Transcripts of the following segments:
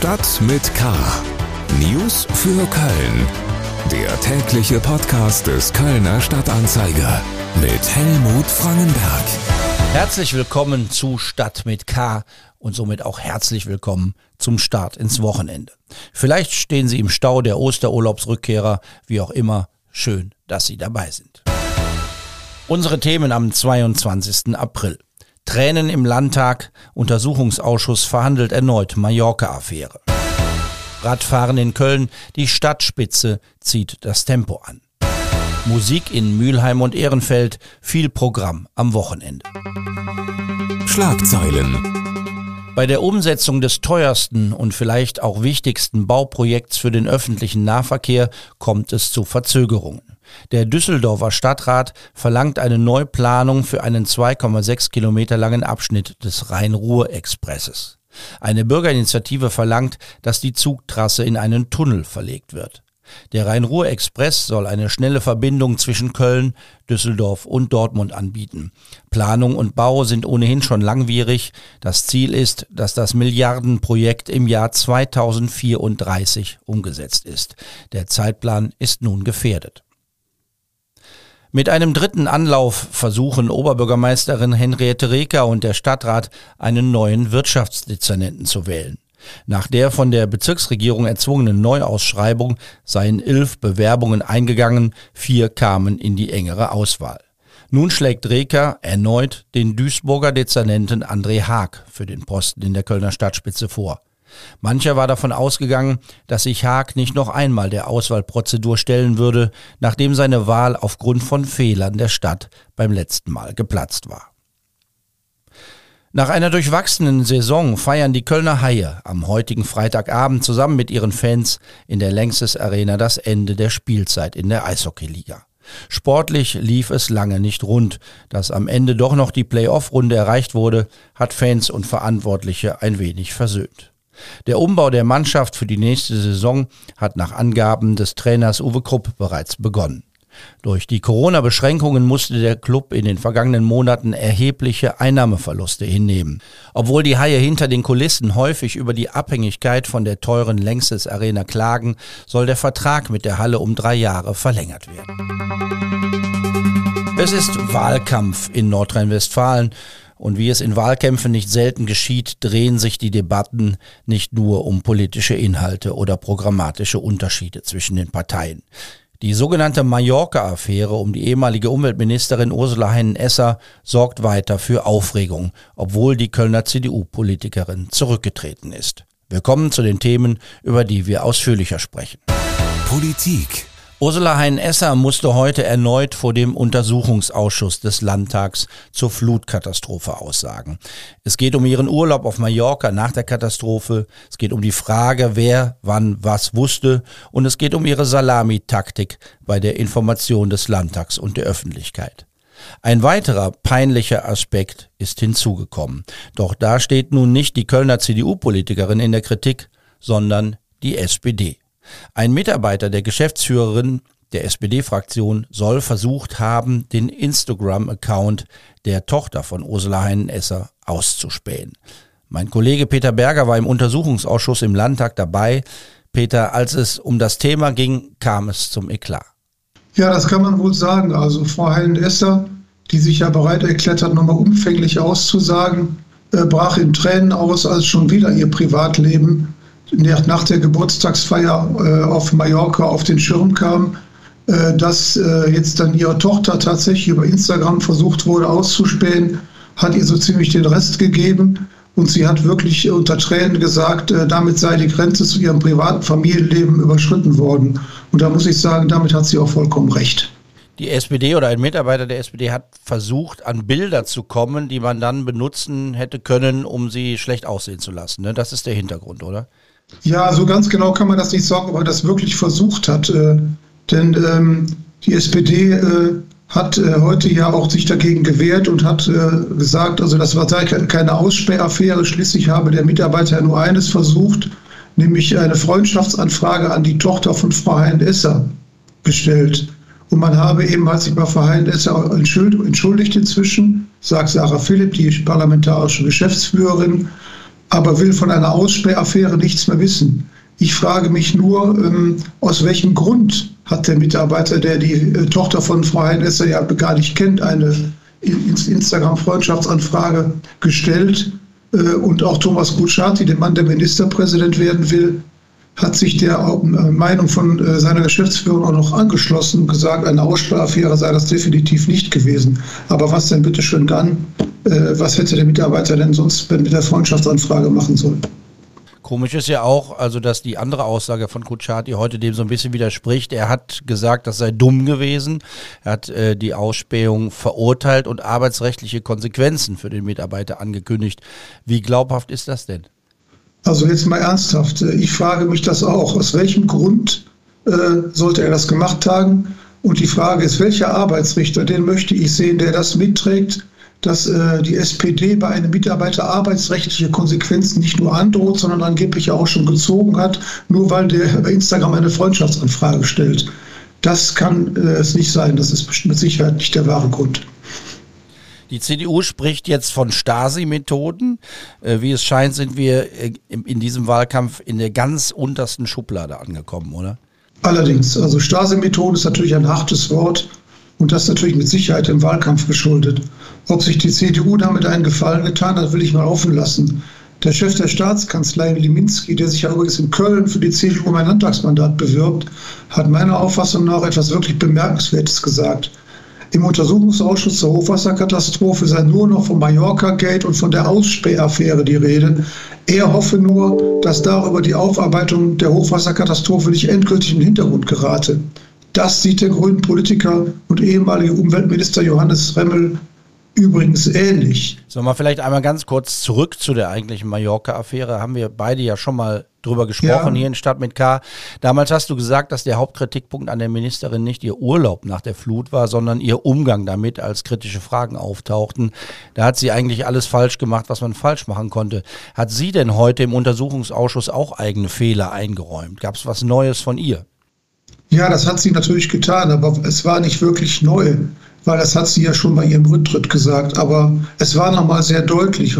Stadt mit K. News für Köln. Der tägliche Podcast des Kölner Stadtanzeiger mit Helmut Frangenberg. Herzlich willkommen zu Stadt mit K und somit auch herzlich willkommen zum Start ins Wochenende. Vielleicht stehen Sie im Stau der Osterurlaubsrückkehrer, wie auch immer. Schön, dass Sie dabei sind. Unsere Themen am 22. April. Tränen im Landtag, Untersuchungsausschuss verhandelt erneut Mallorca-Affäre. Radfahren in Köln, die Stadtspitze zieht das Tempo an. Musik in Mülheim und Ehrenfeld, viel Programm am Wochenende. Schlagzeilen. Bei der Umsetzung des teuersten und vielleicht auch wichtigsten Bauprojekts für den öffentlichen Nahverkehr kommt es zu Verzögerungen. Der Düsseldorfer Stadtrat verlangt eine Neuplanung für einen 2,6 Kilometer langen Abschnitt des Rhein-Ruhr-Expresses. Eine Bürgerinitiative verlangt, dass die Zugtrasse in einen Tunnel verlegt wird. Der Rhein-Ruhr-Express soll eine schnelle Verbindung zwischen Köln, Düsseldorf und Dortmund anbieten. Planung und Bau sind ohnehin schon langwierig. Das Ziel ist, dass das Milliardenprojekt im Jahr 2034 umgesetzt ist. Der Zeitplan ist nun gefährdet. Mit einem dritten Anlauf versuchen Oberbürgermeisterin Henriette Reker und der Stadtrat einen neuen Wirtschaftsdezernenten zu wählen. Nach der von der Bezirksregierung erzwungenen Neuausschreibung seien elf Bewerbungen eingegangen, vier kamen in die engere Auswahl. Nun schlägt Reker erneut den Duisburger Dezernenten André Haag für den Posten in der Kölner Stadtspitze vor. Mancher war davon ausgegangen, dass sich Haag nicht noch einmal der Auswahlprozedur stellen würde, nachdem seine Wahl aufgrund von Fehlern der Stadt beim letzten Mal geplatzt war. Nach einer durchwachsenen Saison feiern die Kölner Haie am heutigen Freitagabend zusammen mit ihren Fans in der Längstes Arena das Ende der Spielzeit in der Eishockeyliga. Sportlich lief es lange nicht rund. Dass am Ende doch noch die Playoff-Runde erreicht wurde, hat Fans und Verantwortliche ein wenig versöhnt. Der Umbau der Mannschaft für die nächste Saison hat nach Angaben des Trainers Uwe Krupp bereits begonnen. Durch die Corona-Beschränkungen musste der Club in den vergangenen Monaten erhebliche Einnahmeverluste hinnehmen. Obwohl die Haie hinter den Kulissen häufig über die Abhängigkeit von der teuren Längstes Arena klagen, soll der Vertrag mit der Halle um drei Jahre verlängert werden. Es ist Wahlkampf in Nordrhein-Westfalen und wie es in Wahlkämpfen nicht selten geschieht, drehen sich die Debatten nicht nur um politische Inhalte oder programmatische Unterschiede zwischen den Parteien. Die sogenannte Mallorca-Affäre um die ehemalige Umweltministerin Ursula Heinen-Esser sorgt weiter für Aufregung, obwohl die Kölner CDU-Politikerin zurückgetreten ist. Willkommen zu den Themen, über die wir ausführlicher sprechen. Politik Ursula Hein-Esser musste heute erneut vor dem Untersuchungsausschuss des Landtags zur Flutkatastrophe aussagen. Es geht um ihren Urlaub auf Mallorca nach der Katastrophe, es geht um die Frage, wer wann was wusste und es geht um ihre Salamitaktik bei der Information des Landtags und der Öffentlichkeit. Ein weiterer peinlicher Aspekt ist hinzugekommen. Doch da steht nun nicht die Kölner CDU-Politikerin in der Kritik, sondern die SPD. Ein Mitarbeiter der Geschäftsführerin der SPD-Fraktion soll versucht haben, den Instagram-Account der Tochter von Ursula Heinen-Esser auszuspähen. Mein Kollege Peter Berger war im Untersuchungsausschuss im Landtag dabei. Peter, als es um das Thema ging, kam es zum Eklat. Ja, das kann man wohl sagen. Also Frau Heinen-Esser, die sich ja bereit erklärt hat, nochmal umfänglich auszusagen, äh, brach in Tränen aus, als schon wieder ihr Privatleben nach der Geburtstagsfeier äh, auf Mallorca auf den Schirm kam, äh, dass äh, jetzt dann ihre Tochter tatsächlich über Instagram versucht wurde auszuspähen, hat ihr so ziemlich den Rest gegeben. Und sie hat wirklich unter Tränen gesagt, damit sei die Grenze zu ihrem privaten Familienleben überschritten worden. Und da muss ich sagen, damit hat sie auch vollkommen recht. Die SPD oder ein Mitarbeiter der SPD hat versucht, an Bilder zu kommen, die man dann benutzen hätte können, um sie schlecht aussehen zu lassen. Ne? Das ist der Hintergrund, oder? Ja, so ganz genau kann man das nicht sagen, ob er das wirklich versucht hat. Äh, denn ähm, die SPD äh, hat äh, heute ja auch sich dagegen gewehrt und hat äh, gesagt, also das war keine Aussperraffäre. Schließlich habe der Mitarbeiter nur eines versucht, nämlich eine Freundschaftsanfrage an die Tochter von Frau Hein-Esser gestellt. Und man habe eben, hat sich bei Frau Hein-Esser entschuldigt inzwischen, sagt Sarah Philipp, die parlamentarische Geschäftsführerin, aber will von einer Aussperraffäre nichts mehr wissen. Ich frage mich nur, ähm, aus welchem Grund hat der Mitarbeiter, der die äh, Tochter von Frau Heinesser ja gar nicht kennt, eine Instagram-Freundschaftsanfrage gestellt. Äh, und auch Thomas Kutschaty, der Mann, der Ministerpräsident werden will, hat sich der äh, Meinung von äh, seiner Geschäftsführung auch noch angeschlossen und gesagt, eine Aussprachaffäre sei das definitiv nicht gewesen. Aber was denn bitte schön dann? Was hätte der Mitarbeiter denn sonst mit der Freundschaftsanfrage machen sollen? Komisch ist ja auch, also dass die andere Aussage von Kutschaty heute dem so ein bisschen widerspricht. Er hat gesagt, das sei dumm gewesen. Er hat äh, die Ausspähung verurteilt und arbeitsrechtliche Konsequenzen für den Mitarbeiter angekündigt. Wie glaubhaft ist das denn? Also jetzt mal ernsthaft. Äh, ich frage mich das auch. Aus welchem Grund äh, sollte er das gemacht haben? Und die Frage ist, welcher Arbeitsrichter, den möchte ich sehen, der das mitträgt, dass äh, die SPD bei einem Mitarbeiter arbeitsrechtliche Konsequenzen nicht nur androht, sondern angeblich auch schon gezogen hat, nur weil der bei Instagram eine Freundschaftsanfrage stellt. Das kann äh, es nicht sein. Das ist mit Sicherheit nicht der wahre Grund. Die CDU spricht jetzt von Stasi-Methoden. Äh, wie es scheint, sind wir äh, in diesem Wahlkampf in der ganz untersten Schublade angekommen, oder? Allerdings, also Stasi-Methode ist natürlich ein hartes Wort und das natürlich mit Sicherheit im Wahlkampf geschuldet. Ob sich die CDU damit einen Gefallen getan hat, will ich mal offen lassen. Der Chef der Staatskanzlei, Liminski, der sich ja übrigens in Köln für die CDU um ein Landtagsmandat bewirbt, hat meiner Auffassung nach etwas wirklich Bemerkenswertes gesagt. Im Untersuchungsausschuss zur Hochwasserkatastrophe sei nur noch vom Mallorca-Gate und von der Ausspähaffäre die Rede. Er hoffe nur, dass darüber die Aufarbeitung der Hochwasserkatastrophe nicht endgültig in den Hintergrund gerate. Das sieht der grünen Politiker und ehemalige Umweltminister Johannes Remmel übrigens ähnlich. Sollen wir vielleicht einmal ganz kurz zurück zu der eigentlichen Mallorca-Affäre? Haben wir beide ja schon mal drüber gesprochen ja. hier in Stadt mit K. Damals hast du gesagt, dass der Hauptkritikpunkt an der Ministerin nicht ihr Urlaub nach der Flut war, sondern ihr Umgang damit, als kritische Fragen auftauchten. Da hat sie eigentlich alles falsch gemacht, was man falsch machen konnte. Hat sie denn heute im Untersuchungsausschuss auch eigene Fehler eingeräumt? Gab es was Neues von ihr? Ja, das hat sie natürlich getan, aber es war nicht wirklich neu, weil das hat sie ja schon bei ihrem Rücktritt gesagt. Aber es war nochmal sehr deutlich.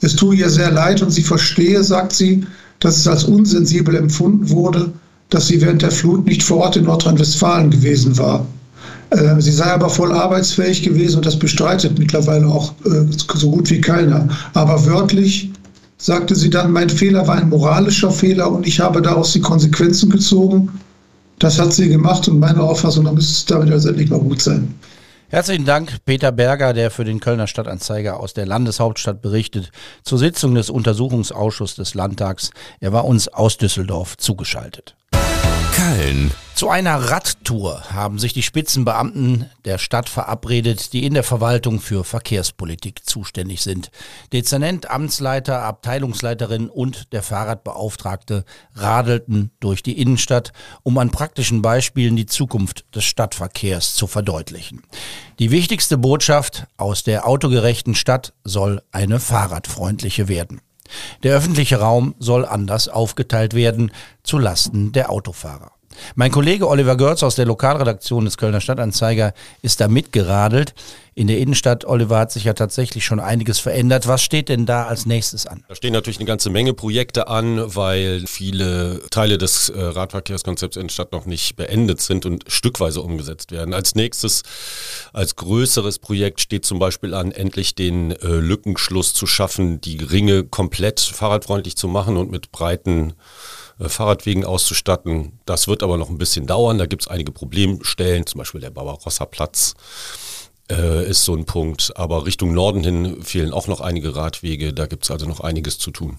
Es tut ihr sehr leid und sie verstehe, sagt sie, dass es als unsensibel empfunden wurde, dass sie während der Flut nicht vor Ort in Nordrhein-Westfalen gewesen war. Äh, sie sei aber voll arbeitsfähig gewesen und das bestreitet mittlerweile auch äh, so gut wie keiner. Aber wörtlich sagte sie dann, mein Fehler war ein moralischer Fehler und ich habe daraus die Konsequenzen gezogen das hat sie gemacht und meiner Auffassung nach müsste es damit letztendlich mal gut sein. Herzlichen Dank, Peter Berger, der für den Kölner Stadtanzeiger aus der Landeshauptstadt berichtet, zur Sitzung des Untersuchungsausschusses des Landtags. Er war uns aus Düsseldorf zugeschaltet. Köln. Zu einer Radtour haben sich die Spitzenbeamten der Stadt verabredet, die in der Verwaltung für Verkehrspolitik zuständig sind. Dezernent, Amtsleiter, Abteilungsleiterin und der Fahrradbeauftragte radelten durch die Innenstadt, um an praktischen Beispielen die Zukunft des Stadtverkehrs zu verdeutlichen. Die wichtigste Botschaft aus der autogerechten Stadt soll eine fahrradfreundliche werden. Der öffentliche Raum soll anders aufgeteilt werden, zu Lasten der Autofahrer. Mein Kollege Oliver Görz aus der Lokalredaktion des Kölner Stadtanzeiger ist da mitgeradelt. In der Innenstadt, Oliver, hat sich ja tatsächlich schon einiges verändert. Was steht denn da als nächstes an? Da stehen natürlich eine ganze Menge Projekte an, weil viele Teile des äh, Radverkehrskonzepts in der Stadt noch nicht beendet sind und stückweise umgesetzt werden. Als nächstes, als größeres Projekt steht zum Beispiel an, endlich den äh, Lückenschluss zu schaffen, die Ringe komplett fahrradfreundlich zu machen und mit breiten Fahrradwegen auszustatten. Das wird aber noch ein bisschen dauern. Da gibt es einige Problemstellen, zum Beispiel der Barbarossa-Platz äh, ist so ein Punkt. Aber Richtung Norden hin fehlen auch noch einige Radwege. Da gibt es also noch einiges zu tun.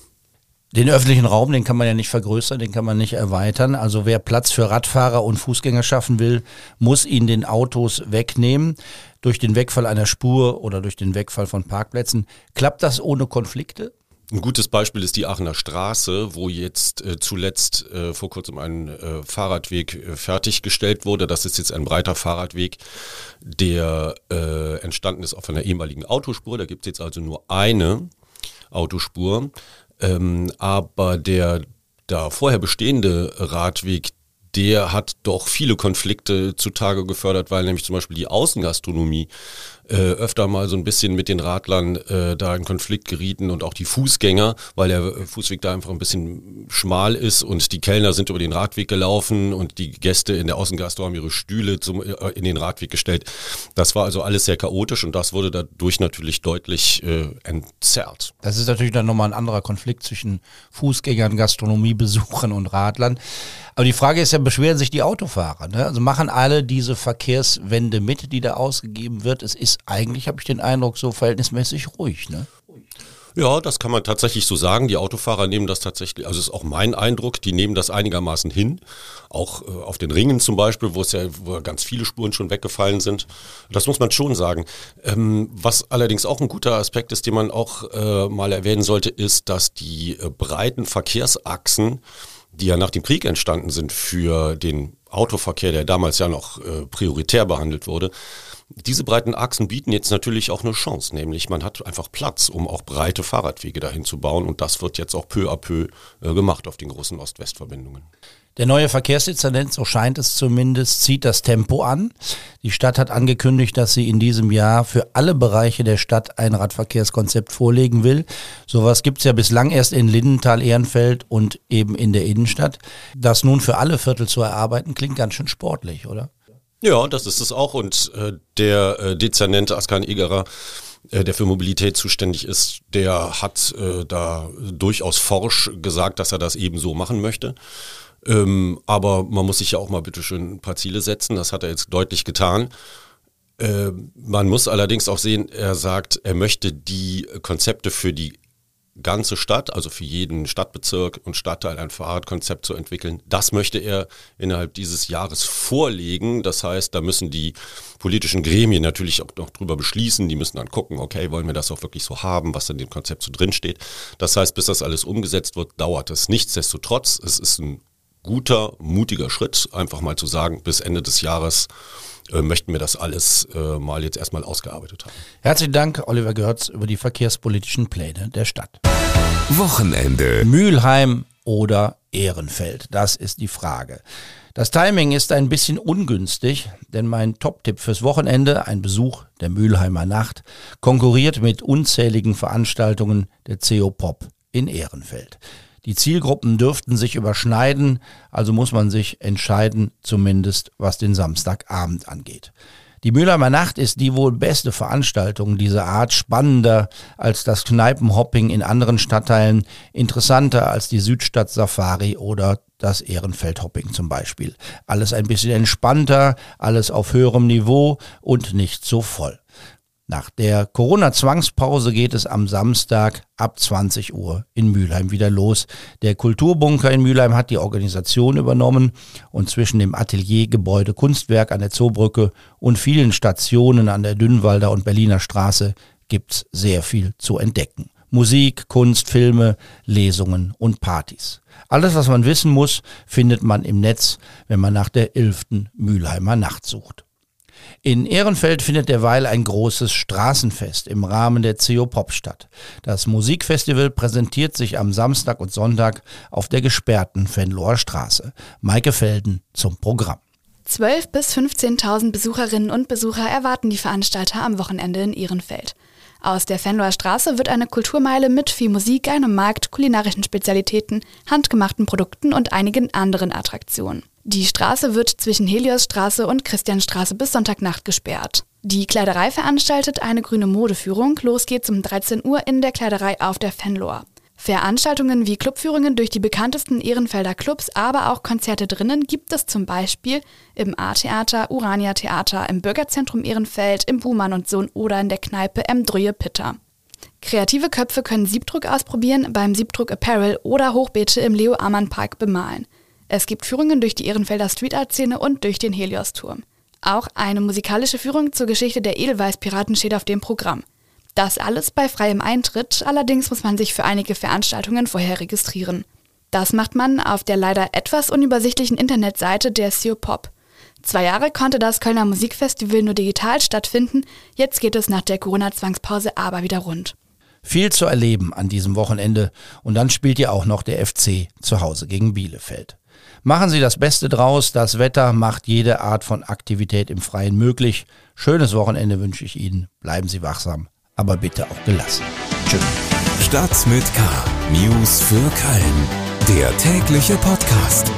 Den öffentlichen Raum, den kann man ja nicht vergrößern, den kann man nicht erweitern. Also wer Platz für Radfahrer und Fußgänger schaffen will, muss ihn den Autos wegnehmen. Durch den Wegfall einer Spur oder durch den Wegfall von Parkplätzen. Klappt das ohne Konflikte? Ein gutes Beispiel ist die Aachener Straße, wo jetzt äh, zuletzt äh, vor kurzem ein äh, Fahrradweg äh, fertiggestellt wurde. Das ist jetzt ein breiter Fahrradweg, der äh, entstanden ist auf einer ehemaligen Autospur. Da gibt es jetzt also nur eine Autospur. Ähm, aber der da vorher bestehende Radweg, der hat doch viele Konflikte zutage gefördert, weil nämlich zum Beispiel die Außengastronomie äh, öfter mal so ein bisschen mit den Radlern äh, da in Konflikt gerieten und auch die Fußgänger, weil der Fußweg da einfach ein bisschen schmal ist und die Kellner sind über den Radweg gelaufen und die Gäste in der Außengastro haben ihre Stühle zum, äh, in den Radweg gestellt. Das war also alles sehr chaotisch und das wurde dadurch natürlich deutlich äh, entzerrt. Das ist natürlich dann nochmal ein anderer Konflikt zwischen Fußgängern, Gastronomiebesuchern und Radlern. Aber die Frage ist ja, beschweren sich die Autofahrer? Ne? Also machen alle diese Verkehrswende mit, die da ausgegeben wird? Es ist eigentlich, habe ich den Eindruck, so verhältnismäßig ruhig. Ne? Ja, das kann man tatsächlich so sagen. Die Autofahrer nehmen das tatsächlich, also ist auch mein Eindruck, die nehmen das einigermaßen hin. Auch äh, auf den Ringen zum Beispiel, wo es ja wo ganz viele Spuren schon weggefallen sind. Das muss man schon sagen. Ähm, was allerdings auch ein guter Aspekt ist, den man auch äh, mal erwähnen sollte, ist, dass die äh, breiten Verkehrsachsen die ja nach dem Krieg entstanden sind für den Autoverkehr, der damals ja noch äh, prioritär behandelt wurde, diese breiten Achsen bieten jetzt natürlich auch eine Chance, nämlich man hat einfach Platz, um auch breite Fahrradwege dahin zu bauen und das wird jetzt auch peu à peu äh, gemacht auf den großen Ost-West-Verbindungen. Der neue Verkehrsdezernent, so scheint es zumindest, zieht das Tempo an. Die Stadt hat angekündigt, dass sie in diesem Jahr für alle Bereiche der Stadt ein Radverkehrskonzept vorlegen will. Sowas gibt's ja bislang erst in Lindenthal, Ehrenfeld und eben in der Innenstadt. Das nun für alle Viertel zu erarbeiten, klingt ganz schön sportlich, oder? Ja, das ist es auch. Und äh, der äh, Dezernent Askan Egerer äh, der für Mobilität zuständig ist, der hat äh, da durchaus forsch gesagt, dass er das eben so machen möchte. Ähm, aber man muss sich ja auch mal bitte schön ein paar Ziele setzen. Das hat er jetzt deutlich getan. Äh, man muss allerdings auch sehen, er sagt, er möchte die Konzepte für die ganze Stadt, also für jeden Stadtbezirk und Stadtteil ein Fahrradkonzept zu entwickeln. Das möchte er innerhalb dieses Jahres vorlegen. Das heißt, da müssen die politischen Gremien natürlich auch noch drüber beschließen. Die müssen dann gucken, okay, wollen wir das auch wirklich so haben, was in dem Konzept so drin steht. Das heißt, bis das alles umgesetzt wird, dauert es. Nichtsdestotrotz, es ist ein guter, mutiger Schritt, einfach mal zu sagen, bis Ende des Jahres äh, möchten wir das alles äh, mal jetzt erstmal ausgearbeitet haben. Herzlichen Dank, Oliver Görz, über die verkehrspolitischen Pläne der Stadt. Wochenende. Mülheim oder Ehrenfeld, das ist die Frage. Das Timing ist ein bisschen ungünstig, denn mein Top-Tipp fürs Wochenende, ein Besuch der Mülheimer Nacht, konkurriert mit unzähligen Veranstaltungen der CO Pop in Ehrenfeld. Die Zielgruppen dürften sich überschneiden, also muss man sich entscheiden, zumindest was den Samstagabend angeht. Die Mülheimer Nacht ist die wohl beste Veranstaltung dieser Art, spannender als das Kneipenhopping in anderen Stadtteilen, interessanter als die Südstadt Safari oder das Ehrenfeldhopping zum Beispiel. Alles ein bisschen entspannter, alles auf höherem Niveau und nicht so voll. Nach der Corona-Zwangspause geht es am Samstag ab 20 Uhr in Mülheim wieder los. Der Kulturbunker in Mülheim hat die Organisation übernommen und zwischen dem Ateliergebäude Kunstwerk an der Zoobrücke und vielen Stationen an der Dünnwalder und Berliner Straße gibt's sehr viel zu entdecken. Musik, Kunst, Filme, Lesungen und Partys. Alles, was man wissen muss, findet man im Netz, wenn man nach der 11. Mülheimer Nacht sucht. In Ehrenfeld findet derweil ein großes Straßenfest im Rahmen der CO Pop statt. Das Musikfestival präsentiert sich am Samstag und Sonntag auf der gesperrten Venloer Straße. Maike Felden zum Programm. 12.000 bis 15.000 Besucherinnen und Besucher erwarten die Veranstalter am Wochenende in Ehrenfeld. Aus der Fenloer Straße wird eine Kulturmeile mit viel Musik, einem Markt, kulinarischen Spezialitäten, handgemachten Produkten und einigen anderen Attraktionen. Die Straße wird zwischen Heliosstraße und Christianstraße bis Sonntagnacht gesperrt. Die Kleiderei veranstaltet eine grüne Modeführung. Los geht's um 13 Uhr in der Kleiderei auf der Fenloer. Veranstaltungen wie Clubführungen durch die bekanntesten Ehrenfelder Clubs, aber auch Konzerte drinnen gibt es zum Beispiel im A-Theater, Urania Theater, im Bürgerzentrum Ehrenfeld, im Buhmann und Sohn oder in der Kneipe M. Drühe Pitter. Kreative Köpfe können Siebdruck ausprobieren, beim Siebdruck Apparel oder Hochbeete im Leo Amann Park bemalen. Es gibt Führungen durch die Ehrenfelder Street Art Szene und durch den Helios-Turm. Auch eine musikalische Führung zur Geschichte der Edelweiß-Piraten steht auf dem Programm. Das alles bei freiem Eintritt, allerdings muss man sich für einige Veranstaltungen vorher registrieren. Das macht man auf der leider etwas unübersichtlichen Internetseite der Seo Pop. Zwei Jahre konnte das Kölner Musikfestival nur digital stattfinden, jetzt geht es nach der Corona-Zwangspause aber wieder rund. Viel zu erleben an diesem Wochenende und dann spielt ja auch noch der FC zu Hause gegen Bielefeld. Machen Sie das Beste draus. Das Wetter macht jede Art von Aktivität im Freien möglich. Schönes Wochenende wünsche ich Ihnen. Bleiben Sie wachsam, aber bitte auch gelassen. Tschüss. Stadt mit K. News für Köln. Der tägliche Podcast.